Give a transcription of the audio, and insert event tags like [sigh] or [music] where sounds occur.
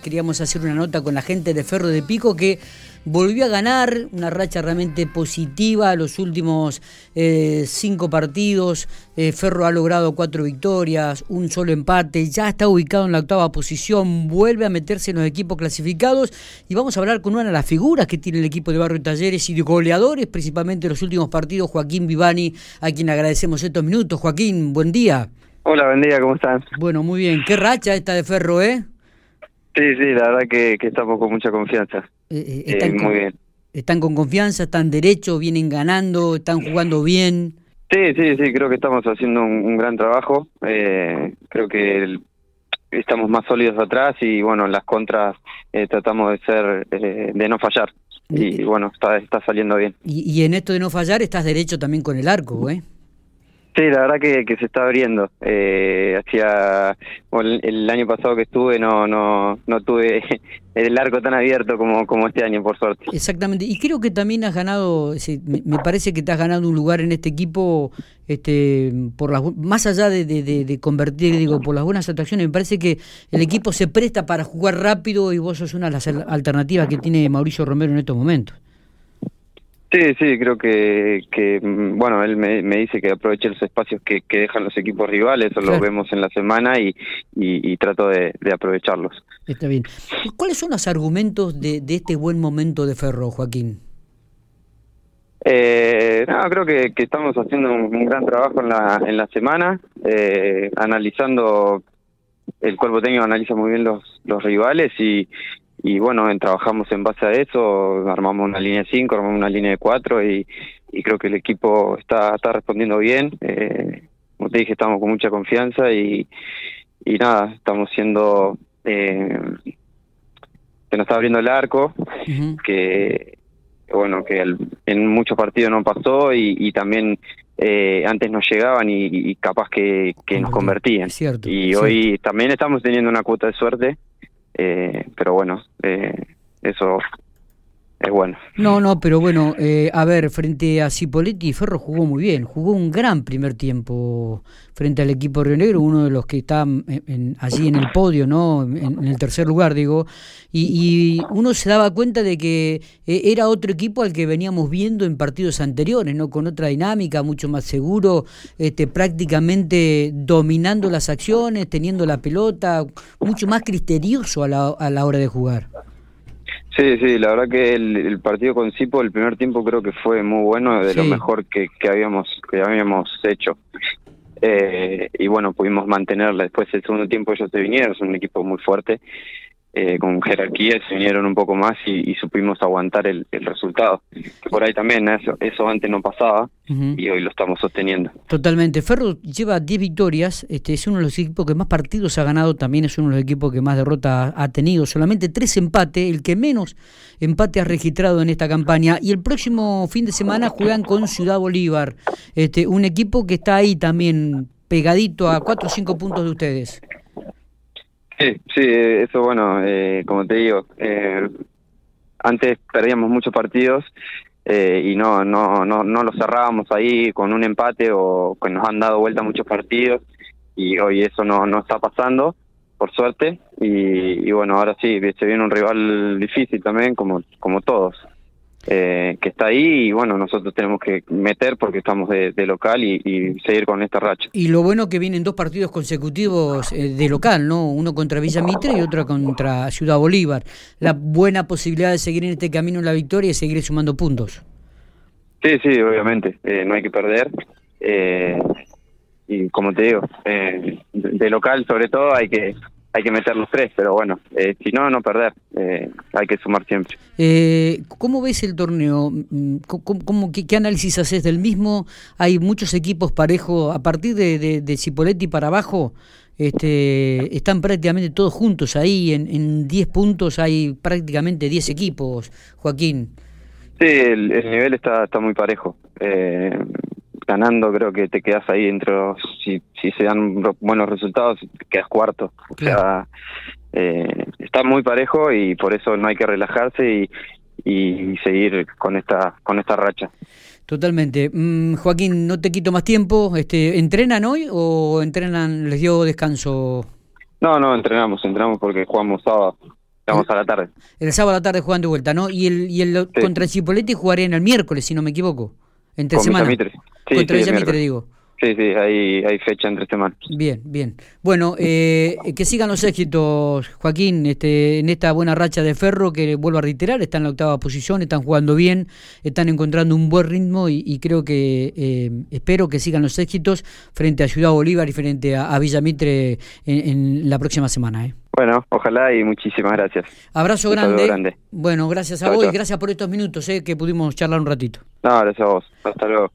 Queríamos hacer una nota con la gente de Ferro de Pico que volvió a ganar una racha realmente positiva los últimos eh, cinco partidos. Eh, Ferro ha logrado cuatro victorias, un solo empate, ya está ubicado en la octava posición, vuelve a meterse en los equipos clasificados y vamos a hablar con una de las figuras que tiene el equipo de Barrio Talleres y de goleadores, principalmente en los últimos partidos, Joaquín Vivani, a quien agradecemos estos minutos. Joaquín, buen día. Hola, buen día, ¿cómo estás? Bueno, muy bien. Qué racha esta de Ferro, ¿eh? Sí, sí, la verdad que, estamos con mucha confianza. Eh, eh, están muy bien. ¿Están con confianza? ¿Están derechos? ¿Vienen ganando? ¿Están jugando bien? Sí, sí, sí, creo que estamos haciendo un, gran trabajo. Eh, creo que estamos más sólidos atrás y bueno, las contras tratamos de ser, de no fallar. Y, bueno, está, está saliendo bien. Y, y en esto de no fallar estás derecho también con el arco, ¿eh? Sí, la verdad que, que se está abriendo. Eh, hacía el, año pasado que estuve no no no tuve [laughs] el arco tan abierto como como este año por suerte. Exactamente. Y creo que también has ganado, me, parece que te has ganado un lugar en este equipo, este por las más allá de, de, de, convertir, digo, por las buenas actuaciones. Me parece que el equipo se presta para jugar rápido y vos sos una de las alternativas que tiene Mauricio Romero en estos momentos. Sí, sí, creo que, que mm, bueno, él me, dice que aproveche los espacios que, que dejan los equipos rivales, eso lo vemos en la semana y, y, trato de, aprovecharlos. Está bien. ¿Cuáles son los argumentos de, de este buen momento de Ferro, Joaquín? Eh, no, creo que, que estamos haciendo un, gran trabajo en la, en la semana, eh, analizando, el cuerpo técnico analiza muy bien los, los rivales y, y bueno, trabajamos en base a eso, armamos una línea de 5, armamos una línea de 4 y, y, creo que el equipo está, está respondiendo bien. Eh, como te dije, estamos con mucha confianza y, y nada, estamos siendo... Eh, se nos está abriendo el arco, que bueno, que en muchos partidos no pasó y, y también eh, antes nos llegaban y, capaz que, que nos convertían. y hoy también estamos teniendo una cuota de suerte pero bueno, eh, eso No, no, pero bueno, eh, a ver, frente a Cipoletti, Ferro jugó muy bien, jugó un gran primer tiempo frente al equipo Río Negro, uno de los que está en, allí en el podio, ¿no? En, el tercer lugar, digo, y, uno se daba cuenta de que eh, era otro equipo al que veníamos viendo en partidos anteriores, ¿no? Con otra dinámica, mucho más seguro, este, prácticamente dominando las acciones, teniendo la pelota, mucho más criterioso a la, a la hora de jugar. Sí, sí, la verdad que el, partido con Cipo, el primer tiempo creo que fue muy bueno, de lo mejor que, que habíamos que habíamos hecho. Eh, y bueno, pudimos mantenerla. Después el segundo tiempo ellos se vinieron, son un equipo muy fuerte eh, con jerarquía se vinieron un poco más y, supimos aguantar el, resultado. Por ahí también, eso, eso antes no pasaba y hoy lo estamos sosteniendo. Totalmente. Ferro lleva 10 victorias, este es uno de los equipos que más partidos ha ganado, también es uno de los equipos que más derrotas ha tenido, solamente tres empates, el que menos empate ha registrado en esta campaña. Y el próximo fin de semana juegan con Ciudad Bolívar, este un equipo que está ahí también pegadito a 4 o 5 puntos de ustedes. Sí, sí, eso bueno, eh, como te digo, eh, antes perdíamos muchos partidos eh, y no, no, no, no los cerrábamos ahí con un empate o que nos han dado vuelta muchos partidos y hoy eso no, no está pasando, por suerte, y, y bueno, ahora sí, se viene un rival difícil también, como, como todos. Eh, que está ahí y bueno, nosotros tenemos que meter porque estamos de, local y, seguir con esta racha. Y lo bueno que vienen dos partidos consecutivos eh, de local, ¿no? Uno contra Villa Mitre y otro contra Ciudad Bolívar. La buena posibilidad de seguir en este camino en la victoria y seguir sumando puntos. Sí, sí, obviamente, eh, no hay que perder. y como te digo, de local sobre todo hay que hay que meter los tres, pero bueno, eh, si no, no perder, eh, hay que sumar siempre. Eh, ¿Cómo ves el torneo? Mm, ¿Cómo, qué, análisis haces del mismo? Hay muchos equipos parejos, a partir de, de, Cipoletti para abajo, este, están prácticamente todos juntos ahí, en 10 puntos hay prácticamente 10 equipos, Joaquín. Sí, el, el nivel está, está muy parejo. Eh, ganando creo que te quedas ahí dentro, si, si se dan buenos resultados, quedas cuarto. O sea, eh, está muy parejo y por eso no hay que relajarse y, y seguir con esta, con esta racha. Totalmente. Mm, Joaquín, no te quito más tiempo. Este, ¿Entrenan hoy o entrenan, les dio descanso? No, no, entrenamos, entrenamos porque jugamos sábado. Vamos a la tarde. El sábado a la tarde juegan de vuelta, ¿no? Y el, y el contra el Cipoletti jugarían el miércoles, si no me equivoco. Entre semana. Sí, contra sí, Mitre, digo. Sí, sí, hay, hay fecha entre semanas. Bien, bien. Bueno, eh, que sigan los éxitos, Joaquín, este, en esta buena racha de Ferro, que vuelvo a reiterar, está en la octava posición, están jugando bien, están encontrando un buen ritmo y, creo que eh, espero que sigan los éxitos frente a Ciudad Bolívar y frente a, Villa Mitre en, la próxima semana. ¿eh? Bueno, ojalá y muchísimas gracias. Abrazo grande. Bueno, gracias a vos y gracias por estos minutos eh, que pudimos charlar un ratito. No, gracias a vos. Hasta luego.